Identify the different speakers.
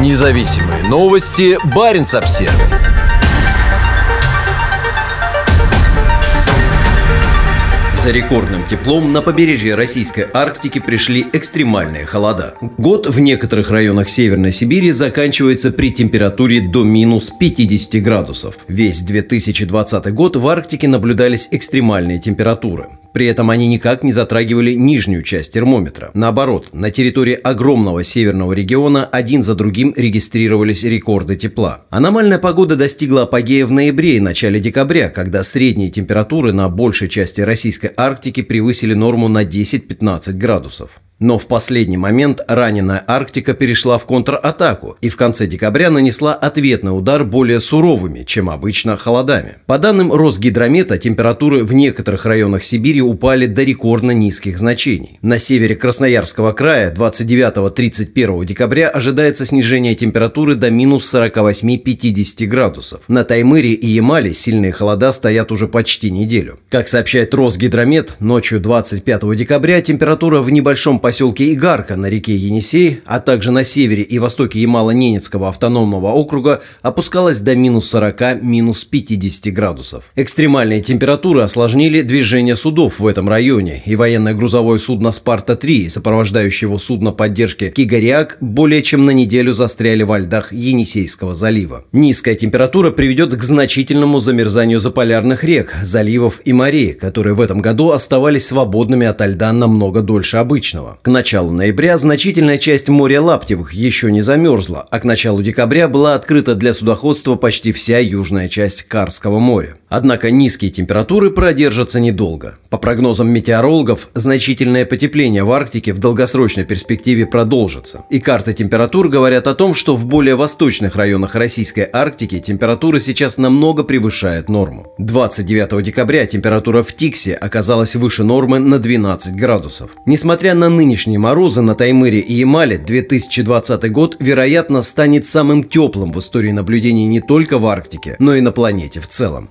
Speaker 1: Независимые новости. Барин обсерва За рекордным теплом на побережье российской Арктики пришли экстремальные холода. Год в некоторых районах Северной Сибири заканчивается при температуре до минус 50 градусов. Весь 2020 год в Арктике наблюдались экстремальные температуры. При этом они никак не затрагивали нижнюю часть термометра. Наоборот, на территории огромного северного региона один за другим регистрировались рекорды тепла. Аномальная погода достигла апогея в ноябре и начале декабря, когда средние температуры на большей части российской Арктики превысили норму на 10-15 градусов. Но в последний момент раненая Арктика перешла в контратаку и в конце декабря нанесла ответный удар более суровыми, чем обычно, холодами. По данным Росгидромета, температуры в некоторых районах Сибири упали до рекордно низких значений. На севере Красноярского края 29-31 декабря ожидается снижение температуры до минус 48-50 градусов. На Таймыре и Ямале сильные холода стоят уже почти неделю. Как сообщает Росгидромет, ночью 25 декабря температура в небольшом поселке поселке Игарка на реке Енисей, а также на севере и востоке Ямало-Ненецкого автономного округа опускалась до минус 40, минус 50 градусов. Экстремальные температуры осложнили движение судов в этом районе, и военное грузовое судно «Спарта-3», сопровождающее его судно поддержки «Кигариак», более чем на неделю застряли во льдах Енисейского залива. Низкая температура приведет к значительному замерзанию заполярных рек, заливов и морей, которые в этом году оставались свободными от льда намного дольше обычного. К началу ноября значительная часть моря Лаптевых еще не замерзла, а к началу декабря была открыта для судоходства почти вся южная часть Карского моря. Однако низкие температуры продержатся недолго. По прогнозам метеорологов, значительное потепление в Арктике в долгосрочной перспективе продолжится. И карты температур говорят о том, что в более восточных районах российской Арктики температура сейчас намного превышает норму. 29 декабря температура в Тиксе оказалась выше нормы на 12 градусов. Несмотря на нынешние морозы на Таймыре и Ямале, 2020 год, вероятно, станет самым теплым в истории наблюдений не только в Арктике, но и на планете в целом.